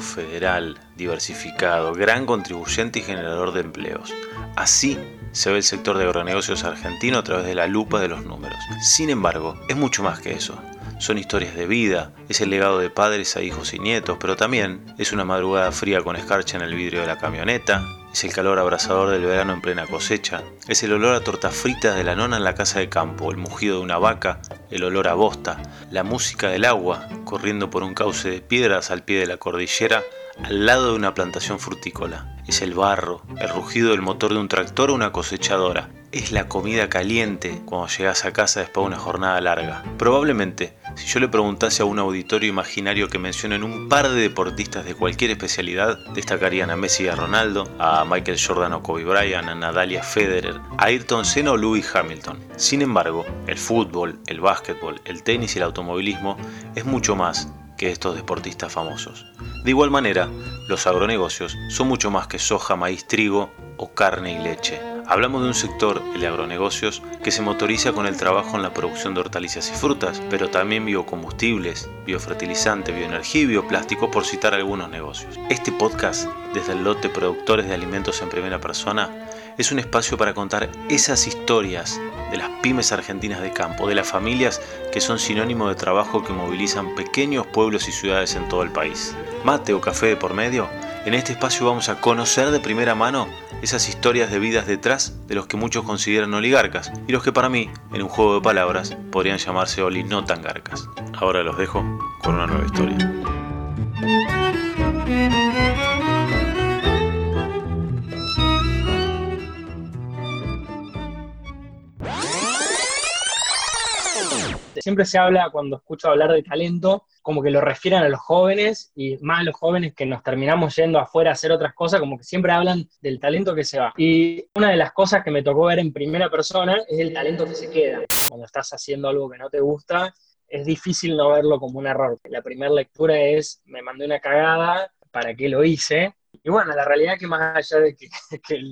federal, diversificado, gran contribuyente y generador de empleos. Así se ve el sector de agronegocios argentino a través de la lupa de los números. Sin embargo, es mucho más que eso. Son historias de vida, es el legado de padres a hijos y nietos, pero también es una madrugada fría con escarcha en el vidrio de la camioneta, es el calor abrasador del verano en plena cosecha, es el olor a tortas fritas de la nona en la casa de campo, el mugido de una vaca, el olor a bosta, la música del agua corriendo por un cauce de piedras al pie de la cordillera al lado de una plantación frutícola. Es el barro, el rugido del motor de un tractor o una cosechadora. Es la comida caliente cuando llegas a casa después de una jornada larga. Probablemente, si yo le preguntase a un auditorio imaginario que mencionen un par de deportistas de cualquier especialidad, destacarían a Messi y a Ronaldo, a Michael Jordan o Kobe Bryant, a Nadalia Federer, a Ayrton Senna o Lewis Hamilton. Sin embargo, el fútbol, el básquetbol, el tenis y el automovilismo es mucho más que estos deportistas famosos. De igual manera, los agronegocios son mucho más que soja, maíz, trigo o carne y leche. Hablamos de un sector, el agronegocios, que se motoriza con el trabajo en la producción de hortalizas y frutas, pero también biocombustibles, biofertilizante, bioenergía y bioplástico, por citar algunos negocios. Este podcast, desde el lote Productores de Alimentos en Primera Persona, es un espacio para contar esas historias de las pymes argentinas de campo, de las familias que son sinónimo de trabajo que movilizan pequeños pueblos y ciudades en todo el país. Mate o café de por medio, en este espacio vamos a conocer de primera mano esas historias de vidas detrás de los que muchos consideran oligarcas y los que para mí, en un juego de palabras, podrían llamarse oli no tan garcas. Ahora los dejo con una nueva historia. Siempre se habla, cuando escucho hablar de talento, como que lo refieren a los jóvenes y más a los jóvenes que nos terminamos yendo afuera a hacer otras cosas, como que siempre hablan del talento que se va. Y una de las cosas que me tocó ver en primera persona es el talento que se queda. Cuando estás haciendo algo que no te gusta, es difícil no verlo como un error. La primera lectura es, me mandé una cagada, ¿para qué lo hice? Y bueno, la realidad es que más allá de que,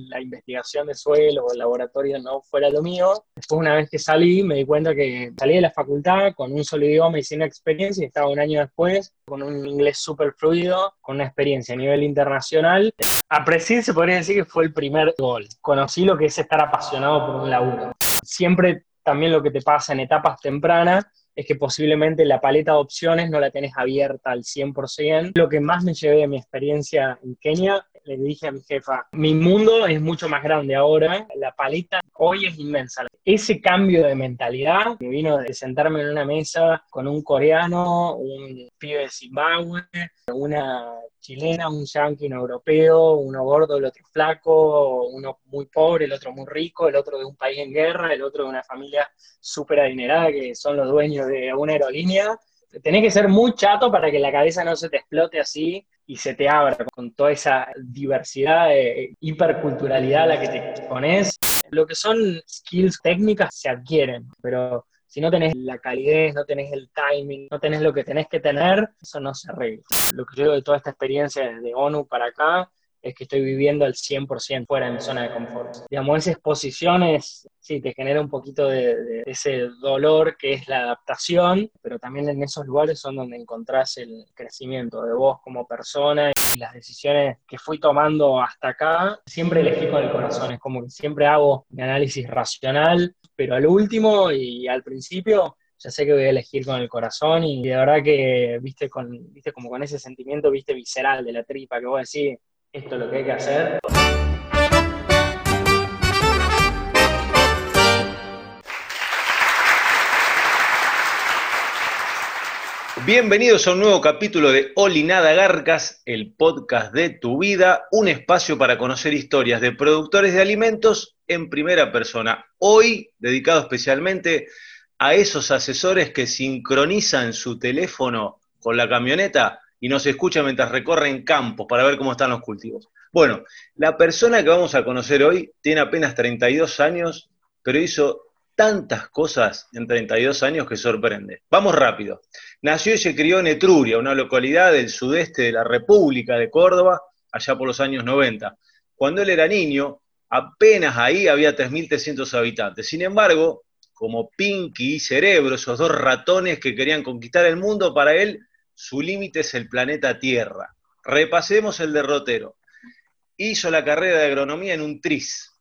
la investigación de suelo o el laboratorio no fuera lo mío, después una vez que salí me di cuenta que salí de la facultad con un solo idioma y sin experiencia y estaba un año después con un inglés súper fluido, con una experiencia a nivel internacional. A Presil se podría decir que fue el primer gol. Conocí lo que es estar apasionado por un laburo. Siempre también lo que te pasa en etapas tempranas es que posiblemente la paleta de opciones no la tenés abierta al 100%. Lo que más me llevé de mi experiencia en Kenia, le dije a mi jefa, mi mundo es mucho más grande ahora, la paleta hoy es inmensa. Ese cambio de mentalidad me vino de sentarme en una mesa con un coreano, un pibe de Zimbabue, una chilena, un yankee, un europeo, uno gordo, el otro flaco, uno muy pobre, el otro muy rico, el otro de un país en guerra, el otro de una familia súper adinerada que son los dueños de una aerolínea. Tenés que ser muy chato para que la cabeza no se te explote así y se te abra con toda esa diversidad, de hiperculturalidad a la que te expones. Lo que son skills técnicas se adquieren, pero si no tenés la calidez, no tenés el timing, no tenés lo que tenés que tener, eso no se arregla. Lo que yo digo de toda esta experiencia desde ONU para acá es que estoy viviendo al 100% fuera de mi zona de confort. Digamos, esa exposición es, sí, te genera un poquito de, ese dolor que es la adaptación, pero también en esos lugares son donde encontrás el crecimiento de vos como persona y las decisiones que fui tomando hasta acá, siempre elegí con el corazón, es como siempre hago mi análisis racional pero al último y al principio ya sé que voy a elegir con el corazón y de verdad que, viste, con, viste como con ese sentimiento, viste, visceral de la tripa, que vos decís, esto es lo que hay que hacer. Bienvenidos a un nuevo capítulo de Oli Nada Garcas, el podcast de tu vida, un espacio para conocer historias de productores de alimentos en primera persona. Hoy dedicado especialmente a esos asesores que sincronizan su teléfono con la camioneta y nos escuchan mientras recorren campos para ver cómo están los cultivos. Bueno, la persona que vamos a conocer hoy tiene apenas 32 años, pero hizo tantas cosas en 32 años que sorprende. Vamos rápido. Nació y se crió en Etruria, una localidad del sudeste de la República de Córdoba, allá por los años 90. Cuando él era niño, apenas ahí había 3.300 habitantes. Sin embargo, como Pinky y Cerebro, esos dos ratones que querían conquistar el mundo, para él su límite es el planeta Tierra. repasemos el derrotero. Hizo la carrera de agronomía en un TRIS.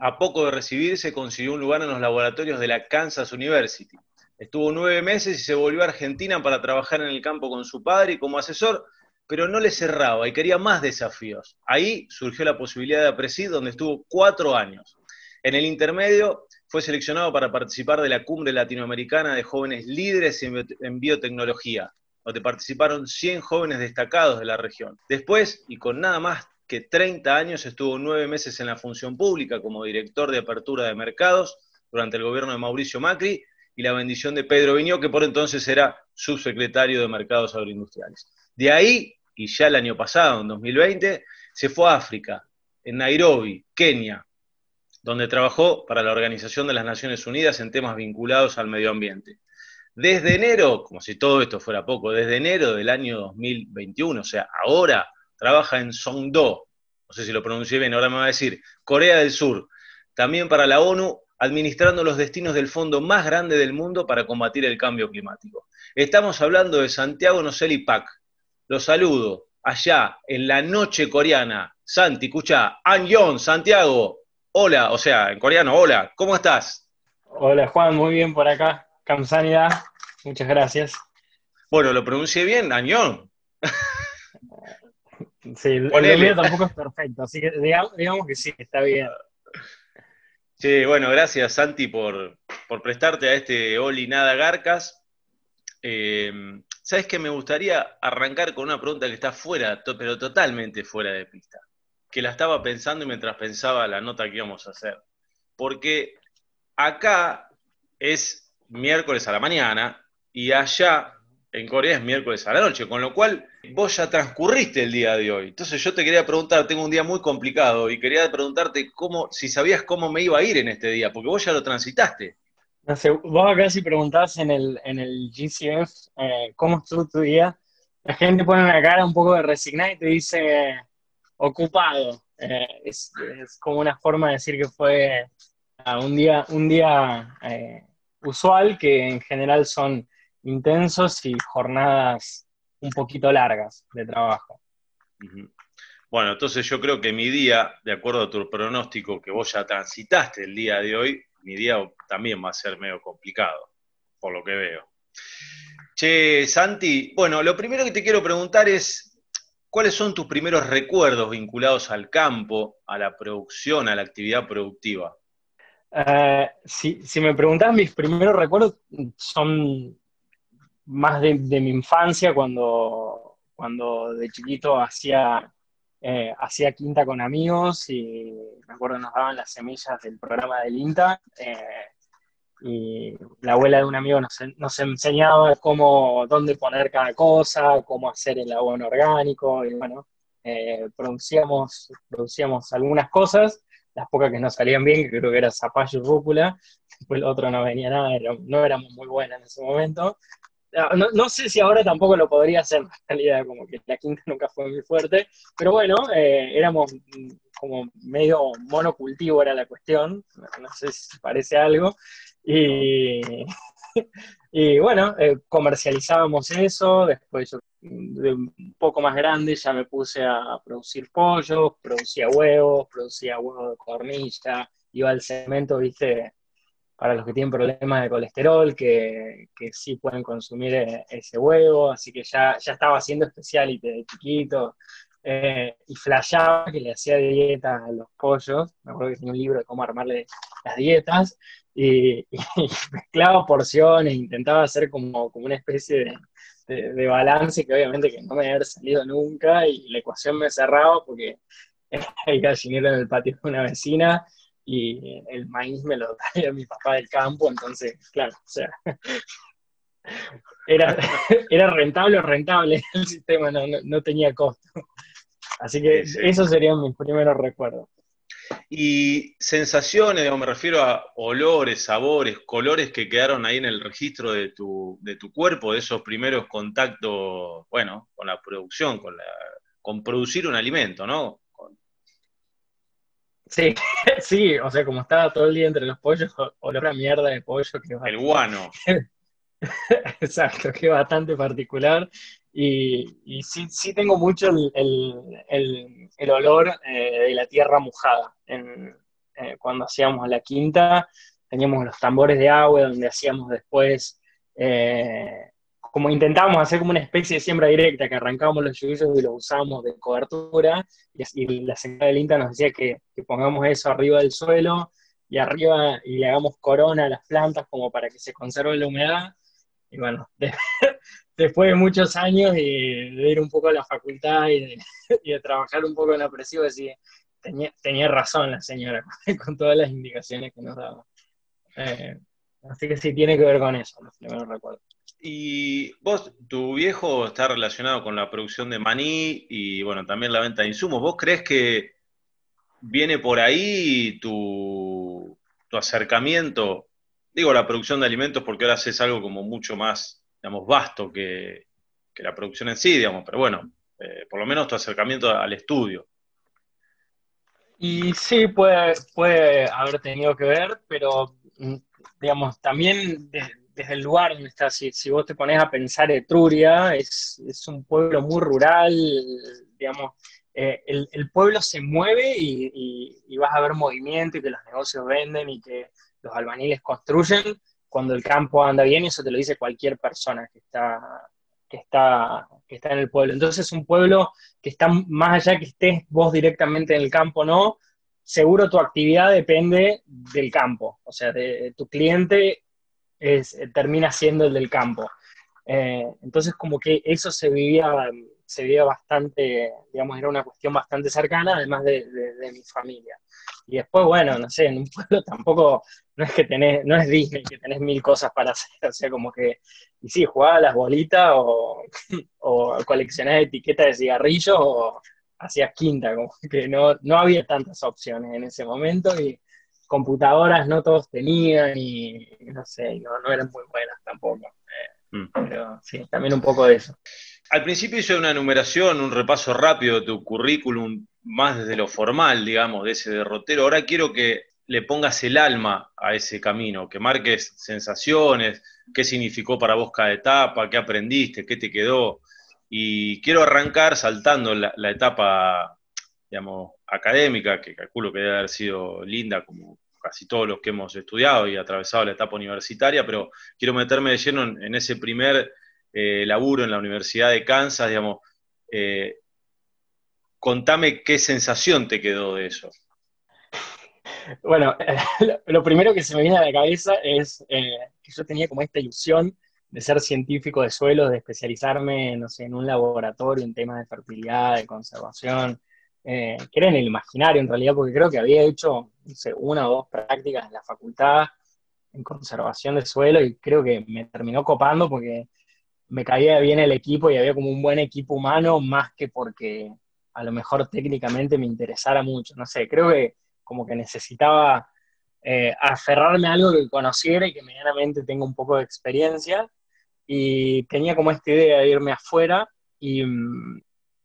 A poco de recibirse consiguió un lugar en los laboratorios de la Kansas University. Estuvo nueve meses y se volvió a Argentina para trabajar en el campo con su padre y como asesor, pero no le cerraba y quería más desafíos. Ahí surgió la posibilidad de Apresid, donde estuvo cuatro años. En el intermedio fue seleccionado para participar de la Cumbre Latinoamericana de Jóvenes Líderes en Biotecnología, donde participaron 100 jóvenes destacados de la región. Después, y con nada más que 30 años, estuvo nueve meses en la función pública como director de apertura de mercados durante el gobierno de Mauricio Macri y la bendición de Pedro Viñó, que por entonces era subsecretario de Mercados Agroindustriales. De ahí, y ya el año pasado, en 2020, se fue a África, en Nairobi, Kenia, donde trabajó para la Organización de las Naciones Unidas en temas vinculados al medio ambiente. Desde enero, como si todo esto fuera poco, desde enero del año 2021, o sea, ahora trabaja en Songdo, no sé si lo pronuncié bien, ahora me va a decir, Corea del Sur, también para la ONU, administrando los destinos del fondo más grande del mundo para combatir el cambio climático. Estamos hablando de Santiago Noceli Pak. Lo saludo allá en la noche coreana. Santi, escucha, An Santiago, Hola, o sea, en coreano, hola, ¿cómo estás? Hola Juan, muy bien por acá. Kamsanida, muchas gracias. Bueno, lo pronuncié bien, Añón. Sí, el mío tampoco es perfecto, así que digamos, que sí, está bien. Sí, bueno, gracias Santi por, prestarte a este Oli Nada Garcas. Eh, Sabes que me gustaría arrancar con una pregunta que está fuera, pero totalmente fuera de pista que la estaba pensando mientras pensaba la nota que íbamos a hacer. Porque acá es miércoles a la mañana y allá en Corea es miércoles a la noche, con lo cual vos ya transcurriste el día de hoy. Entonces yo te quería preguntar, tengo un día muy complicado y quería preguntarte cómo, si sabías cómo me iba a ir en este día, porque vos ya lo transitaste. No sé, vos acá si preguntás en el, en el GCF eh, cómo estuvo tu día, la gente pone una cara un poco de resignada y te dice, ocupado. Eh, es, como una forma de decir que fue ah, un día, un día eh, usual, que en general son intensos y jornadas un poquito largas de trabajo. Bueno, entonces yo creo que mi día, de acuerdo a tu pronóstico que vos ya transitaste el día de hoy, mi día también va a ser medio complicado, por lo que veo. Che, Santi, bueno, lo primero que te quiero preguntar es, ¿Cuáles son tus primeros recuerdos vinculados al campo, a la producción, a la actividad productiva? Eh, si, me preguntas, mis primeros recuerdos son más de, mi infancia, cuando, cuando de chiquito hacía, eh, hacía quinta con amigos y me acuerdo nos daban las semillas del programa del INTA. Eh, y la abuela de un amigo nos, enseñaba cómo, dónde poner cada cosa, cómo hacer el abono orgánico, y bueno, producíamos, producíamos algunas cosas, las pocas que nos salían bien, que creo que era zapallo y rúcula, después el otro no venía nada, no éramos muy buenas en ese momento. Ah, no, sé si ahora tampoco lo podría hacer, en realidad, como que la quinta nunca fue muy fuerte, pero bueno, eh, éramos como medio monocultivo era la cuestión, no sé si parece algo, Y, bueno, eh, comercializábamos eso, después yo de un poco más grande ya me puse a producir pollos, producía huevos, producía huevos de cornilla, iba al cemento, viste, para los que tienen problemas de colesterol, que, que sí pueden consumir eh, ese huevo, así que ya, ya estaba haciendo especialite de chiquito, eh, y flashaba que le hacía dietas a los pollos, me acuerdo que tenía un libro de cómo armarle las dietas, y, mezclaba porciones, intentaba hacer como, como una especie de, balance que obviamente que no me había salido nunca y la ecuación me cerraba porque hay gallinero en el patio de una vecina y el maíz me lo traía mi papá del campo, entonces, claro, o sea, era, era rentable o rentable el sistema, no, no, tenía costo. Así que esos serían mis primeros recuerdos. Y sensaciones, me refiero a olores, sabores, colores que quedaron ahí en el registro de tu, de tu cuerpo, de esos primeros contactos, bueno, con la producción, con, la, con producir un alimento, ¿no? Sí, sí, o sea, como estaba todo el día entre los pollos, olor a mierda de pollo. Que el guano. Exacto, que es bastante particular. Y, sí, sí tengo mucho el, olor eh, de la tierra mojada. En, eh, cuando hacíamos la quinta, teníamos los tambores de agua donde hacíamos después, eh, como intentábamos hacer como una especie de siembra directa, que arrancábamos los yubillos y los usábamos de cobertura, y, la señora del INTA nos decía que, que pongamos eso arriba del suelo y arriba y le hagamos corona a las plantas como para que se conserve la humedad. Y bueno, después de muchos años de, ir un poco a la facultad y de, trabajar un poco en la presión, decía, tenía, tenía razón la señora con todas las indicaciones que nos daba. Eh, así que sí, tiene que ver con eso, los primeros recuerdos. Y vos, tu viejo está relacionado con la producción de maní y bueno, también la venta de insumos. ¿Vos crees que viene por ahí tu, tu acercamiento? Digo, la producción de alimentos porque ahora haces algo como mucho más, digamos, vasto que, la producción en sí, digamos, pero bueno, eh, por lo menos tu acercamiento al estudio. Y sí, puede, haber tenido que ver, pero mm, digamos, también desde el lugar donde estás, si, si, vos te pones a pensar Etruria, es, un pueblo muy rural, digamos, eh, el, pueblo se mueve y, y, vas a ver movimiento y que los negocios venden y que los albaniles construyen cuando el campo anda bien, y eso te lo dice cualquier persona que está, que está, que está en el pueblo. Entonces es un pueblo que está más allá que estés vos directamente en el campo, ¿no? Seguro tu actividad depende del campo, o sea, de, tu cliente es, termina siendo el del campo. Eh, entonces como que eso se vivía se veía bastante, digamos, era una cuestión bastante cercana, además de, mi familia. Y después, bueno, no sé, en un pueblo tampoco, no es que tenés, no es Disney, que tenés mil cosas para hacer, o sea, como que, y sí, jugaba las bolitas o, o coleccionaba etiquetas de cigarrillos o hacías quinta, como que no, no había tantas opciones en ese momento y computadoras no todos tenían y no sé, no, no eran muy buenas tampoco. Mm. Pero sí, también un poco de eso. Al principio hice una enumeración, un repaso rápido de tu currículum, más desde lo formal, digamos, de ese derrotero. Ahora quiero que le pongas el alma a ese camino, que marques sensaciones, qué significó para vos cada etapa, qué aprendiste, qué te quedó. Y quiero arrancar saltando la, etapa, digamos, académica, que calculo que debe haber sido linda como casi todos los que hemos estudiado y atravesado la etapa universitaria, pero quiero meterme de lleno en ese primer eh, laburo en la Universidad de Kansas, digamos, eh, contame qué sensación te quedó de eso. Bueno, lo primero que se me viene a la cabeza es eh, que yo tenía como esta ilusión de ser científico de suelos, de especializarme, no sé, en un laboratorio en temas de fertilidad, de conservación, que era en el imaginario en realidad, porque creo que había hecho, una o dos prácticas en la facultad en conservación de suelo y creo que me terminó copando porque me caía bien el equipo y había como un buen equipo humano, más que porque a lo mejor técnicamente me interesara mucho. No sé, creo que como que necesitaba eh, aferrarme a algo que conociera y que medianamente tenga un poco de experiencia. Y tenía como esta idea de irme afuera y,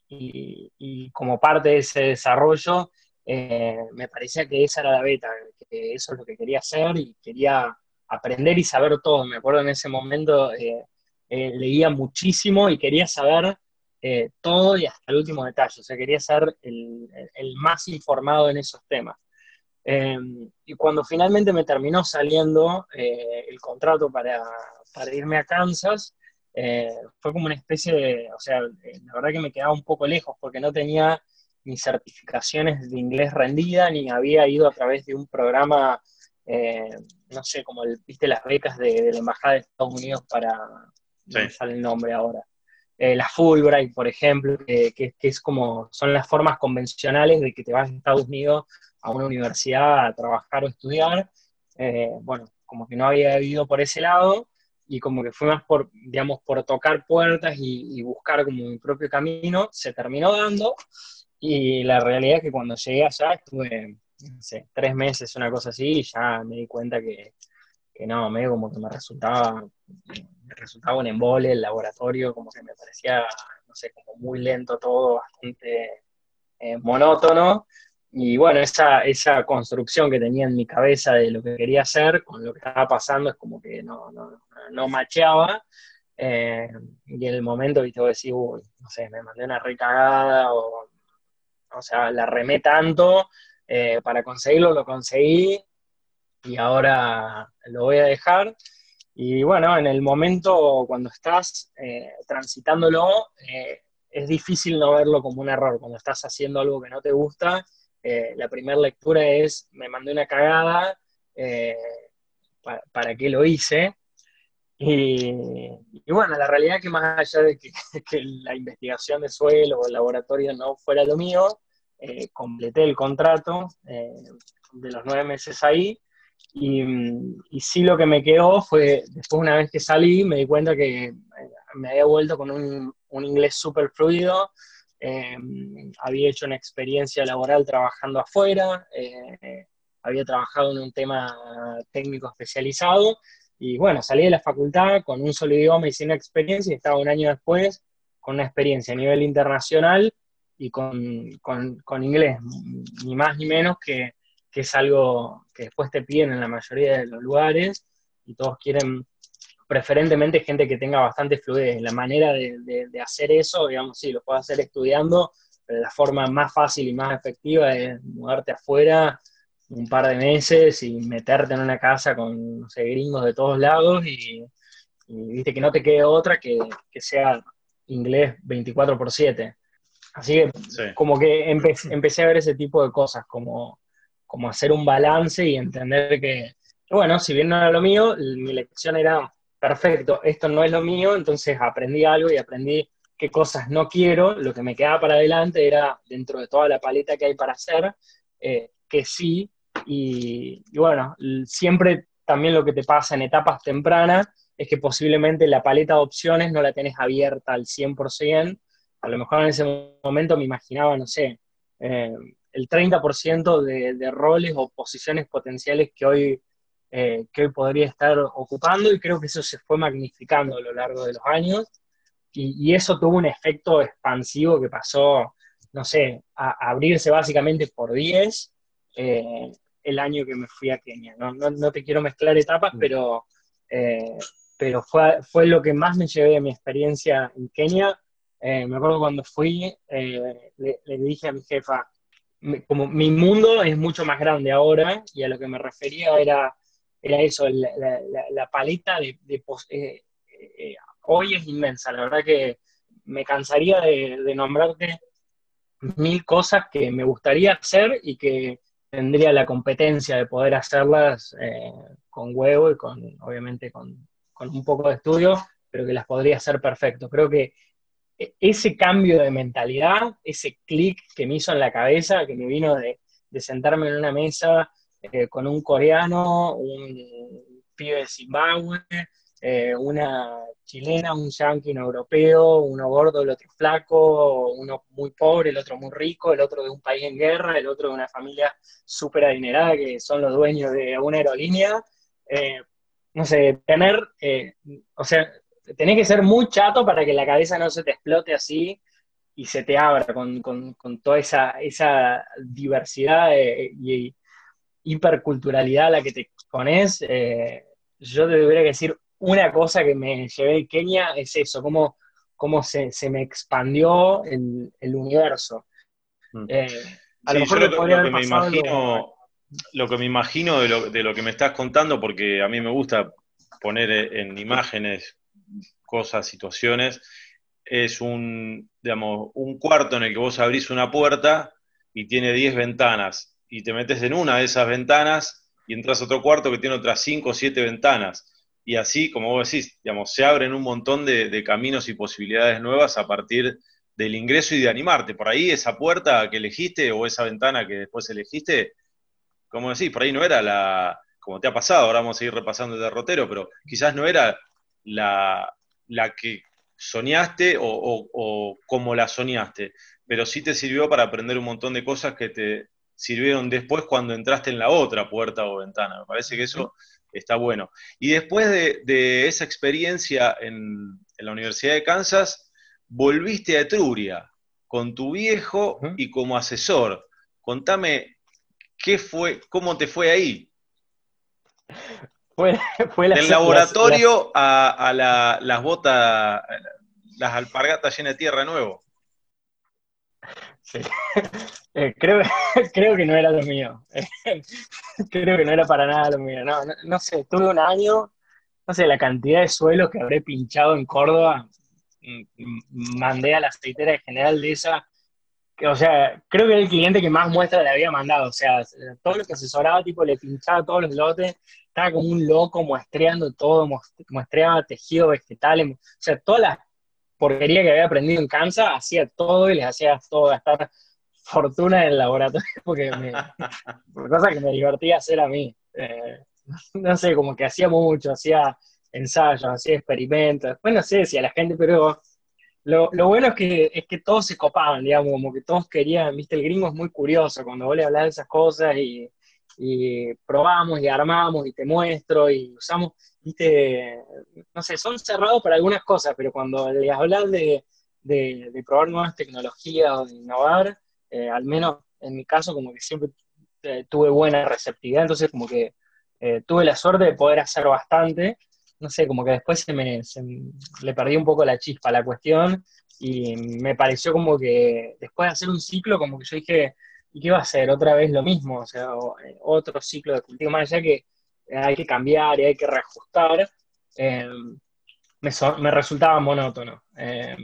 y, como parte de ese desarrollo eh, me parecía que esa era la beta, que eso es lo que quería hacer y quería aprender y saber todo. Me acuerdo en ese momento... Eh, eh, leía muchísimo y quería saber eh, todo y hasta el último detalle, o sea, quería ser el, más informado en esos temas. Em, y cuando finalmente me terminó saliendo eh, el contrato para, para, irme a Kansas, fue como una especie de, o sea, la verdad que me quedaba un poco lejos porque no tenía ni certificaciones de inglés rendida, ni había ido a través de un programa, no sé, como viste las becas de, la Embajada de Estados Unidos para, no sale el nombre ahora. Eh, la Fulbright, por ejemplo, que, es como, son las formas convencionales de que te vas a Estados Unidos a una universidad a trabajar o estudiar. Eh, bueno, como que no había ido por ese lado y como que fue más por, digamos, por tocar puertas y, buscar como mi propio camino, se terminó dando y la realidad es que cuando llegué allá estuve, no sé, tres meses, una cosa así, y ya me di cuenta que, que no, medio como que me resultaba me resultaba un embole el laboratorio, como que me parecía, no sé, como muy lento todo, bastante eh, monótono. Y bueno, esa, esa construcción que tenía en mi cabeza de lo que quería hacer con lo que estaba pasando es como que no, no, no macheaba. eh, y en el momento, viste, vos decís, uy, no sé, me mandé una recagada, o, o sea, la remé tanto, eh, para conseguirlo lo conseguí, y ahora lo voy a dejar. Y bueno, en el momento cuando estás eh, transitándolo, es difícil no verlo como un error. Cuando estás haciendo algo que no te gusta, la primera lectura es, me mandé una cagada, para, qué lo hice. Y, bueno, la realidad es que más allá de que, la investigación de suelo o el laboratorio no fuera lo mío, eh, completé el contrato eh, de los nueve meses ahí. Y, y, sí lo que me quedó fue, después una vez que salí, me di cuenta que eh, me había vuelto con un, un inglés súper fluido, había hecho una experiencia laboral trabajando afuera, había trabajado en un tema técnico especializado y bueno, salí de la facultad con un solo idioma y sin experiencia y estaba un año después con una experiencia a nivel internacional y con, con, inglés, ni más ni menos que, que, es algo que después te piden en la mayoría de los lugares y todos quieren preferentemente gente que tenga bastante fluidez. La manera de, de, hacer eso, digamos, sí, lo puedes hacer estudiando, pero la forma más fácil y más efectiva es mudarte afuera un par de meses y meterte en una casa con no sé, gringos de todos lados y, viste que no te quede otra que, sea inglés 24 por 7. Así que como que empecé a ver ese tipo de cosas, como, como hacer un balance y entender que, bueno, si bien no era lo mío, mi lección era, perfecto, esto no es lo mío, entonces aprendí algo y aprendí qué cosas no quiero, lo que me quedaba para adelante era, dentro de toda la paleta que hay para hacer, eh, que sí y, bueno, siempre también lo que te pasa en etapas tempranas es que posiblemente la paleta de opciones no la tenés abierta al 100%. A lo mejor en ese momento me imaginaba, no sé, eh, el 30% de, de, roles o posiciones potenciales que hoy, eh, que hoy podría estar ocupando y creo que eso se fue magnificando a lo largo de los años y, y eso tuvo un efecto expansivo que pasó, no sé, a, abrirse básicamente por 10 eh, el año que me fui a Kenia. No, no, te quiero mezclar etapas, mm. pero, eh, pero fue, fue lo que más me llevé de mi experiencia en Kenia. Eh, me acuerdo cuando fui, eh, le, dije a mi jefa, como mi mundo es mucho más grande ahora, y a lo que me refería era, era eso, la, paleta de, hoy es inmensa, la verdad que me cansaría de, de nombrarte mil cosas que me gustaría hacer y que tendría la competencia de poder hacerlas eh, con huevo y con, obviamente, con, un poco de estudio, pero que las podría hacer perfecto. Creo que ese cambio de mentalidad, ese clic que me hizo en la cabeza, que me vino de, sentarme en una mesa eh, con un coreano, un pibe de Zimbabue, eh, una chilena, un yankee, un europeo, uno gordo, el otro flaco, uno muy pobre, el otro muy rico, el otro de un país en guerra, el otro de una familia súper adinerada que son los dueños de una aerolínea. Eh, no sé, tener, eh, o sea, tenés que ser muy chato para que la cabeza no se te explote así y se te abra con, toda esa, esa diversidad y hiperculturalidad a la que te expones. yo te debería decir una cosa que me llevé de Kenia es eso, cómo, cómo se, me expandió el, el universo. Mm. Eh, a lo mejor lo, que me imagino, lo... que me imagino de lo, de lo que me estás contando, porque a mí me gusta poner en imágenes cosas, situaciones, es un, digamos, un cuarto en el que vos abrís una puerta y tiene 10 ventanas y te metes en una de esas ventanas y entras a otro cuarto que tiene otras 5 o 7 ventanas y así, como vos decís, digamos, se abren un montón de, caminos y posibilidades nuevas a partir del ingreso y de animarte. Por ahí esa puerta que elegiste o esa ventana que después elegiste, como decís, por ahí no era la, como te ha pasado, ahora vamos a seguir repasando el derrotero, pero quizás no era la, la que soñaste o, o, como la soñaste, pero sí te sirvió para aprender un montón de cosas que te sirvieron después cuando entraste en la otra puerta o ventana. Me parece que eso está bueno. Y después de, esa experiencia en, la Universidad de Kansas, volviste a Etruria con tu viejo y como asesor. Contame qué fue, cómo te fue ahí. Fue, fue Del laboratorio a, las botas, las alpargatas llenas de tierra nuevo. Sí. Eh, creo, creo que no era lo mío. creo que no era para nada lo mío. No, no, sé, tuve un año, no sé, la cantidad de suelos que habré pinchado en Córdoba. Mandé a la aceitera general de esa. O sea, creo que era el cliente que más muestra le había mandado. O sea, todo lo que asesoraba, tipo, le pinchaba todos los lotes. Estaba como un loco muestreando todo, muestreaba tejido vegetal. O sea, todas las porquería que había aprendido en Kansas, hacía todo y les hacía todo gastar fortuna en el laboratorio, porque me, cosa que me divertía hacer a mí. Eh, no sé, como que hacía mucho, hacía ensayos, hacía experimentos. Bueno, no sé si a la gente, pero lo, bueno es que, es que todos se copaban, digamos, como que todos querían, viste, el gringo es muy curioso cuando vos le hablas de esas cosas y, y probamos y armamos y te muestro y usamos, viste, no sé, son cerrados para algunas cosas, pero cuando les hablas de, de, probar nuevas tecnologías o de innovar, eh, al menos en mi caso como que siempre eh, tuve buena receptividad, entonces como que eh, tuve la suerte de poder hacer bastante, no sé, como que después se me, le perdí un poco la chispa a la cuestión y me pareció como que después de hacer un ciclo, como que yo dije, ¿y qué va a hacer? Otra vez lo mismo, o sea, otro ciclo de cultivo, más allá que hay que cambiar y hay que reajustar, eh, me, resultaba monótono. Eh,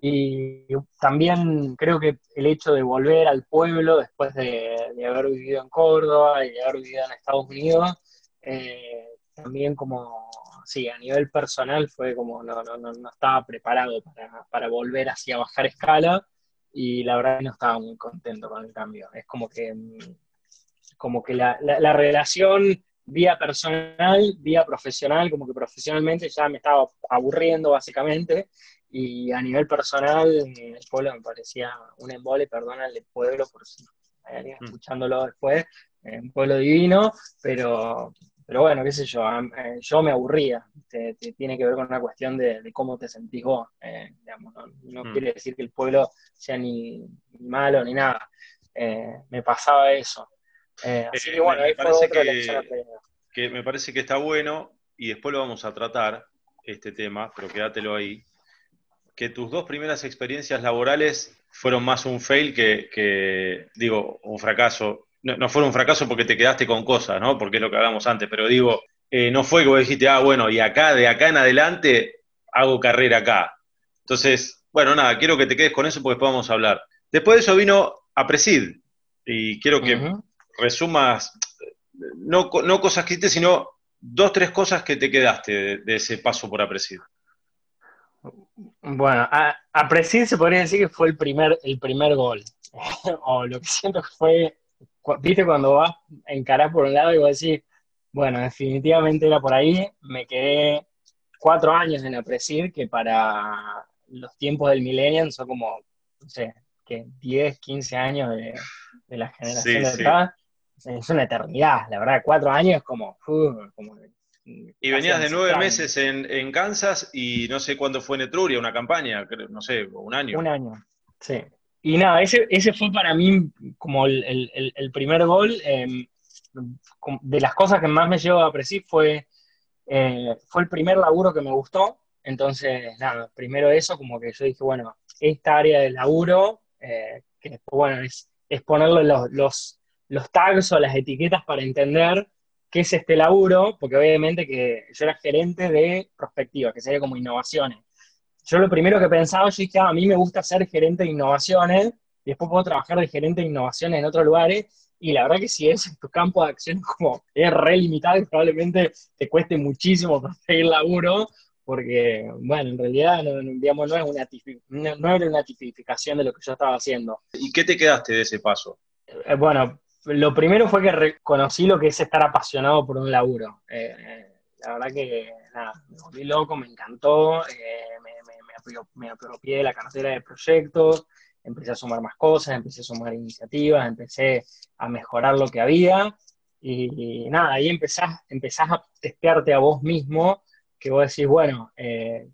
y también creo que el hecho de volver al pueblo después de, haber vivido en Córdoba y de haber vivido en Estados Unidos, eh, también como, sí, a nivel personal fue como no, no, no, estaba preparado para, para, volver hacia bajar escala y la verdad no estaba muy contento con el cambio. Es como que, como que la, la relación vía personal, vía profesional, como que profesionalmente ya me estaba aburriendo básicamente, y a nivel personal el pueblo me parecía un embole, perdona el pueblo por si hay alguien mm. escuchándolo después, eh, un pueblo divino, pero, pero bueno, qué sé yo, eh, yo me aburría, tiene que ver con una cuestión de, cómo te sentís vos, eh, no, mm. quiere decir que el pueblo sea ni, ni malo ni nada, me pasaba eso. Eh, así que bueno, me parece que, me parece que está bueno y después lo vamos a tratar, este tema, pero quédatelo ahí. Que tus dos primeras experiencias laborales fueron más un fail que, digo, un fracaso. No, fueron un fracaso porque te quedaste con cosas, ¿no? Porque es lo que hablamos antes, pero digo, eh, no fue que vos dijiste, ah, bueno, y acá, de acá en adelante, hago carrera acá. Entonces, bueno, nada, quiero que te quedes con eso porque después vamos a hablar. Después de eso vino a Presid, y quiero que resumas, no, no cosas que hiciste, sino dos, tres cosas que te quedaste de, ese paso por Apresid. Bueno, a, se podría decir que fue el primer, el primer gol. o lo que siento fue, viste, cuando vas a encarar por un lado y vas a decir, bueno, definitivamente era por ahí. Me quedé cuatro años en Apresid, que para los tiempos del millennial son como, no sé, que 10, 15 años de, la generación de acá es una eternidad, la verdad, cuatro años como... y venías de nueve meses en, Kansas y no sé cuándo fue en Etruria, una campaña, no sé, un año. Un año, sí. Y nada, ese, ese fue para mí como el, primer gol. Em, de las cosas que más me llevó a apreciar fue, eh, fue el primer laburo que me gustó. Entonces, nada, primero eso, como que yo dije, bueno, esta área de laburo, eh, que después, bueno, es, es ponerle los los tags o las etiquetas para entender qué es este laburo, porque obviamente que yo era gerente de prospectiva, que sería como innovaciones. Yo lo primero que pensaba, yo dije, ah, a mí me gusta ser gerente de innovaciones, y después puedo trabajar de gerente de innovaciones en otros lugares, y la verdad que si es tu campo de acción como es re limitado y probablemente te cueste muchísimo conseguir laburo, porque, bueno, en realidad no, digamos, no, es una, no, era una tipificación de lo que yo estaba haciendo. ¿Y qué te quedaste de ese paso? Eh, bueno, lo primero fue que reconocí lo que es estar apasionado por un laburo. Eh, eh, la verdad que me volví loco, me encantó, eh, me, apropié de la cartera de proyectos, empecé a sumar más cosas, empecé a sumar iniciativas, empecé a mejorar lo que había y, nada, ahí empezás, empezás a testearte a vos mismo, que vos decís, bueno,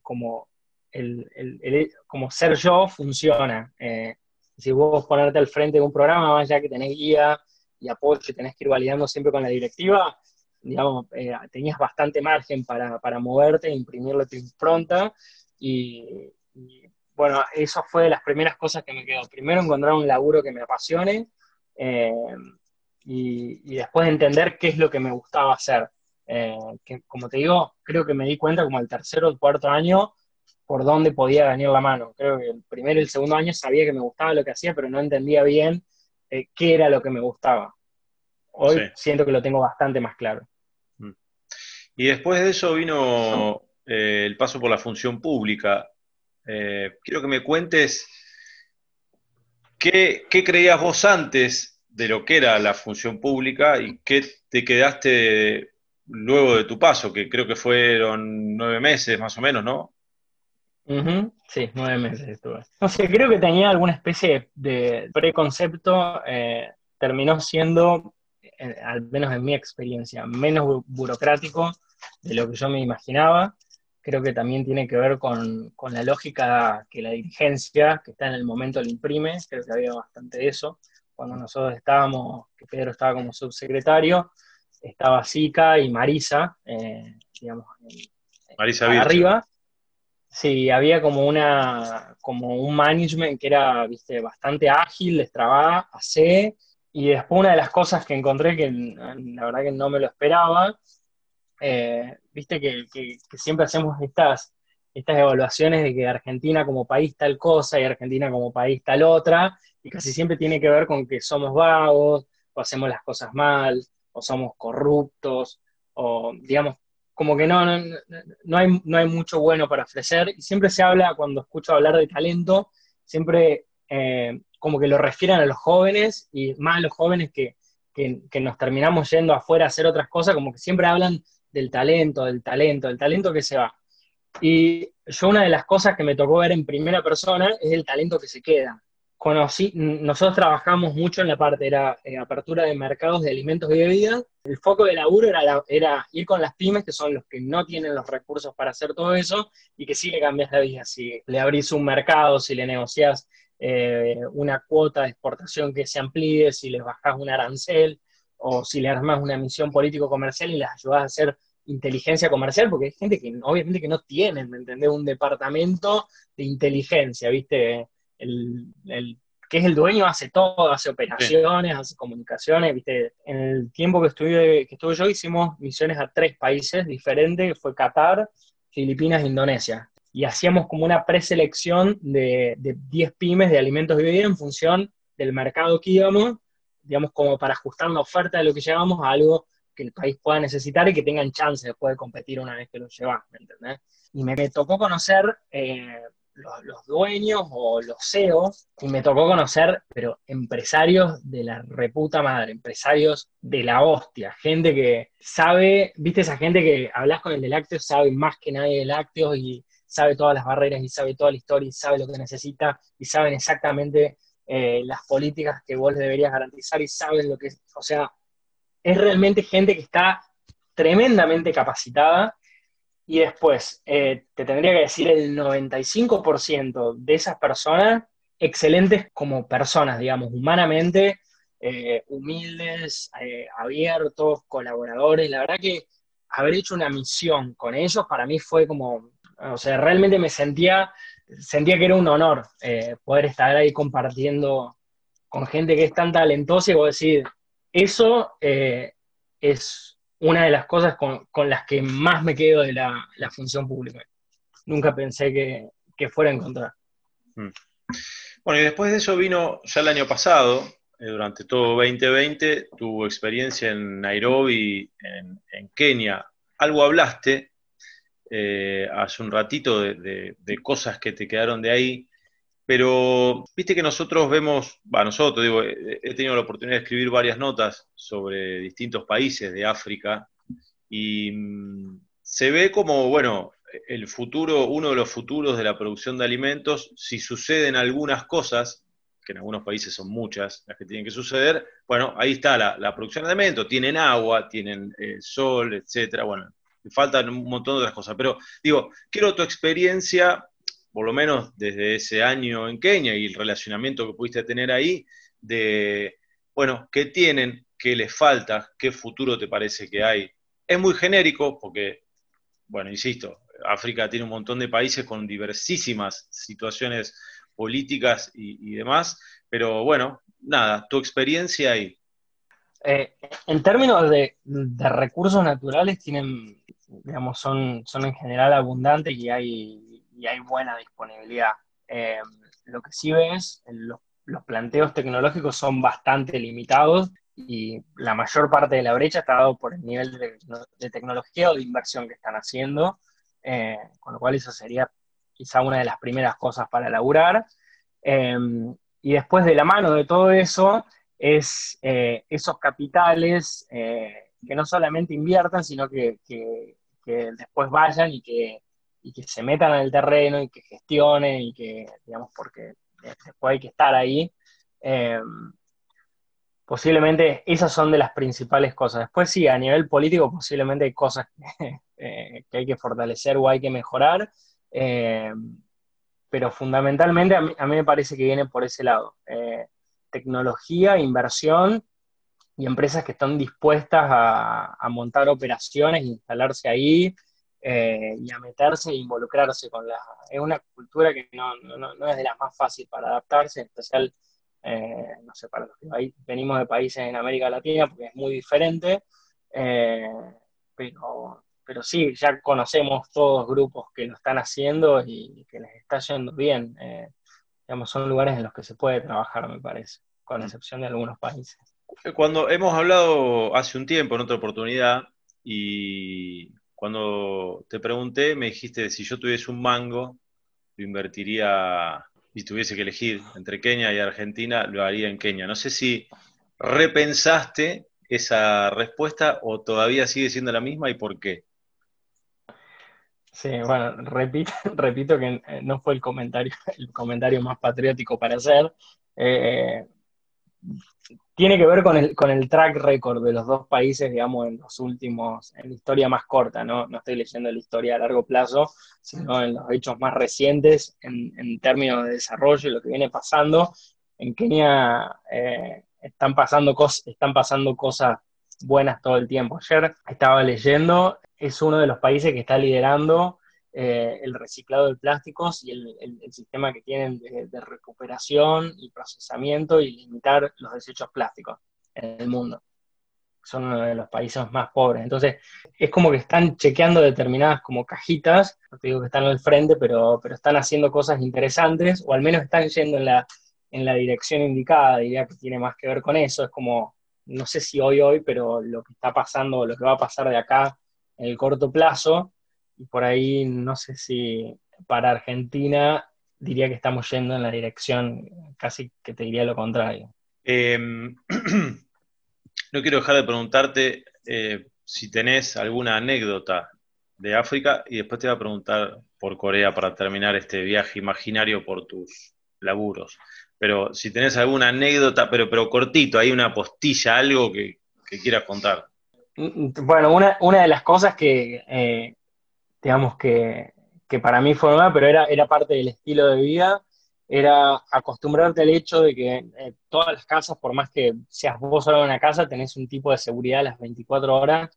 como, el, como ser yo funciona. si vos ponerte al frente de un programa, ya que tenés guía, y apoyo y tenés que ir validando siempre con la directiva, digamos, eh, tenías bastante margen para, moverte, imprimirle tu impronta y, bueno, eso fue de las primeras cosas que me quedó. Primero encontrar un laburo que me apasione eh, y, después entender qué es lo que me gustaba hacer. Eh, que como te digo, creo que me di cuenta como el tercero o cuarto año por dónde podía venir la mano. Creo que el primero y el segundo año sabía que me gustaba lo que hacía, pero no entendía bien qué era lo que me gustaba. Hoy siento que lo tengo bastante más claro. Y después de eso vino eh, el paso por la función pública. Eh, quiero que me cuentes qué, creías vos antes de lo que era la función pública y qué te quedaste luego de tu paso, que creo que fueron nueve meses más o menos, ¿no? Sí, nueve meses estuve. No sé, creo que tenía alguna especie de preconcepto. Eh, terminó siendo al menos en mi experiencia, menos burocrático de lo que yo me imaginaba. Creo que también tiene que ver con, la lógica que la dirigencia, que está en el momento, lo imprime. Creo que había bastante de eso. Cuando nosotros estábamos, que Pedro estaba como subsecretario, estaba Zika y Marisa, eh, digamos, Marisa arriba. Sí, había como una como un management que era, viste, bastante ágil, les trababa, hace, y después una de las cosas que encontré que la verdad que no me lo esperaba, eh, viste que, siempre hacemos estas, evaluaciones de que Argentina como país tal cosa y Argentina como país tal otra, y casi siempre tiene que ver con que somos vagos, o hacemos las cosas mal, o somos corruptos, o digamos, como que no, no, no, hay, no hay mucho bueno para ofrecer, y siempre se habla, cuando escucho hablar de talento, siempre eh, como que lo refieren a los jóvenes y más a los jóvenes que, nos terminamos yendo afuera a hacer otras cosas, como que siempre hablan del talento, del talento, del talento que se va. Y yo una de las cosas que me tocó ver en primera persona es el talento que se queda. Conocí, nosotros trabajamos mucho en la parte, era eh, apertura de mercados de alimentos y bebidas. El foco de laburo era, era ir con las pymes, que son los que no tienen los recursos para hacer todo eso, y que sí le cambias la vida. Si le abrís un mercado, si le negocias eh, una cuota de exportación que se amplíe, si les bajas un arancel o si le armas una misión político-comercial y les ayudas a hacer inteligencia comercial, porque hay gente que obviamente que no tiene, ¿me entendés? Un departamento de inteligencia, ¿viste? El, que es el dueño hace todo, hace operaciones, hace comunicaciones, ¿viste? En el tiempo que estuve, que estuve yo hicimos misiones a tres países diferentes, que fue Qatar, Filipinas e Indonesia y hacíamos como una preselección de, de 10 pymes de alimentos y bebidas en función del mercado que íbamos, digamos, como para ajustar la oferta de lo que llevamos a algo que el país pueda necesitar y que tengan chance después de competir una vez que lo llevas, ¿me entendés? Y me, tocó conocer eh, los, dueños o los CEOs, y me tocó conocer, pero empresarios de la reputa madre, empresarios de la hostia, gente que sabe, viste esa gente que hablas con el de lácteos, sabe más que nadie de lácteos y sabe todas las barreras y sabe toda la historia y sabe lo que necesita y saben exactamente eh, las políticas que vos deberías garantizar y saben lo que es, o sea, es realmente gente que está tremendamente capacitada y después eh, te tendría que decir el 95% de esas personas excelentes como personas, digamos, humanamente, eh, humildes, abiertos, colaboradores. La verdad que haber hecho una misión con ellos para mí fue como o sea, realmente me sentía, sentía que era un honor eh, poder estar ahí compartiendo con gente que es tan talentosa y vos decir, eso eh, es una de las cosas con, las que más me quedo de la, función pública. Nunca pensé que, fuera a encontrar. Mm. Bueno, y después de eso vino ya el año pasado, eh, durante todo 2020, tu experiencia en Nairobi, en, en Kenia. Algo hablaste eh, hace un ratito de, cosas que te quedaron de ahí, pero viste que nosotros vemos, va, nosotros, digo, he tenido la oportunidad de escribir varias notas sobre distintos países de África y mm, se ve como, bueno, el futuro, uno de los futuros de la producción de alimentos, si suceden algunas cosas, que en algunos países son muchas las que tienen que suceder, bueno, ahí está la, producción de alimentos, tienen agua, tienen eh, sol, etcétera, bueno, faltan un montón de otras cosas. Pero digo, quiero tu experiencia, por lo menos desde ese año en Kenia y el relacionamiento que pudiste tener ahí, de, bueno, qué tienen, qué les falta, qué futuro te parece que hay es muy genérico porque, bueno, insisto, África tiene un montón de países con diversísimas situaciones políticas y, demás, pero bueno, nada, tu experiencia ahí. Eh, en términos de, recursos naturales, tienen, digamos, son, son en general abundantes y hay, hay buena disponibilidad. Eh, lo que sí ves, los, los planteos tecnológicos son bastante limitados y la mayor parte de la brecha está dado por el nivel de, tecnología o de inversión que están haciendo, eh, con lo cual eso sería quizá una de las primeras cosas para laburar. Em, y después de la mano de todo eso, es eh, esos capitales que no solamente inviertan, sino que, después vayan y que, y que se metan en el terreno y que gestionen y que, digamos, porque después hay que estar ahí. Em, posiblemente esas son de las principales cosas. Después sí, a nivel político posiblemente hay cosas que, eh, hay que fortalecer o hay que mejorar, em, pero fundamentalmente a mí, me parece que viene por ese lado. Eh, tecnología, inversión y empresas que están dispuestas a, montar operaciones, instalarse ahí eh, y a meterse e involucrarse con la... Es una cultura que no, es de las más fáciles para adaptarse, en especial, eh, no sé, para los que venimos de países en América Latina, porque es muy diferente, pero pero sí, ya conocemos todos grupos que lo están haciendo y que les está yendo bien. Eh, digamos, son lugares en los que se puede trabajar, me parece, con excepción de algunos países. Cuando hemos hablado hace un tiempo, en otra oportunidad, y cuando te pregunté, me dijiste, si yo tuviese un mango, lo invertiría y tuviese que elegir entre Kenia y Argentina, lo haría en Kenia. No sé si repensaste esa respuesta o todavía sigue siendo la misma y por qué. Sí, bueno, repito, repito que eh, no fue el comentario, el comentario más patriótico para hacer. Eh, tiene que ver con el, con el track record de los dos países, digamos, en los últimos, en la historia más corta, ¿no? No estoy leyendo la historia a largo plazo, sino en los hechos más recientes en, términos de desarrollo y lo que viene pasando. En Kenia eh, están, pasando están pasando cosas buenas todo el tiempo. Ayer estaba leyendo es uno de los países que está liderando eh, el reciclado de plásticos y el, sistema que tienen de, recuperación y procesamiento y limitar los desechos plásticos en el mundo. Son uno de los países más pobres. Entonces, es como que están chequeando determinadas como cajitas, no te digo que están al frente, pero, pero están haciendo cosas interesantes, o al menos están yendo en la, en la dirección indicada, diría que tiene más que ver con eso. Es como, no sé si hoy, hoy, pero lo que está pasando, lo que va a pasar de acá en el corto plazo, y por ahí no sé si para Argentina diría que estamos yendo en la dirección casi que te diría lo contrario. Em, no quiero dejar de preguntarte eh, si tenés alguna anécdota de África y después te voy a preguntar por Corea para terminar este viaje imaginario por tus laburos. Pero si tenés alguna anécdota, pero, pero cortito, hay una postilla, algo que, que quieras contar. Bueno, una, de las cosas que, eh, digamos que, para mí fue nueva, pero era, era parte del estilo de vida, era acostumbrarte al hecho de que eh, todas las casas, por más que seas vos solo en una casa, tenés un tipo de seguridad las 24 horas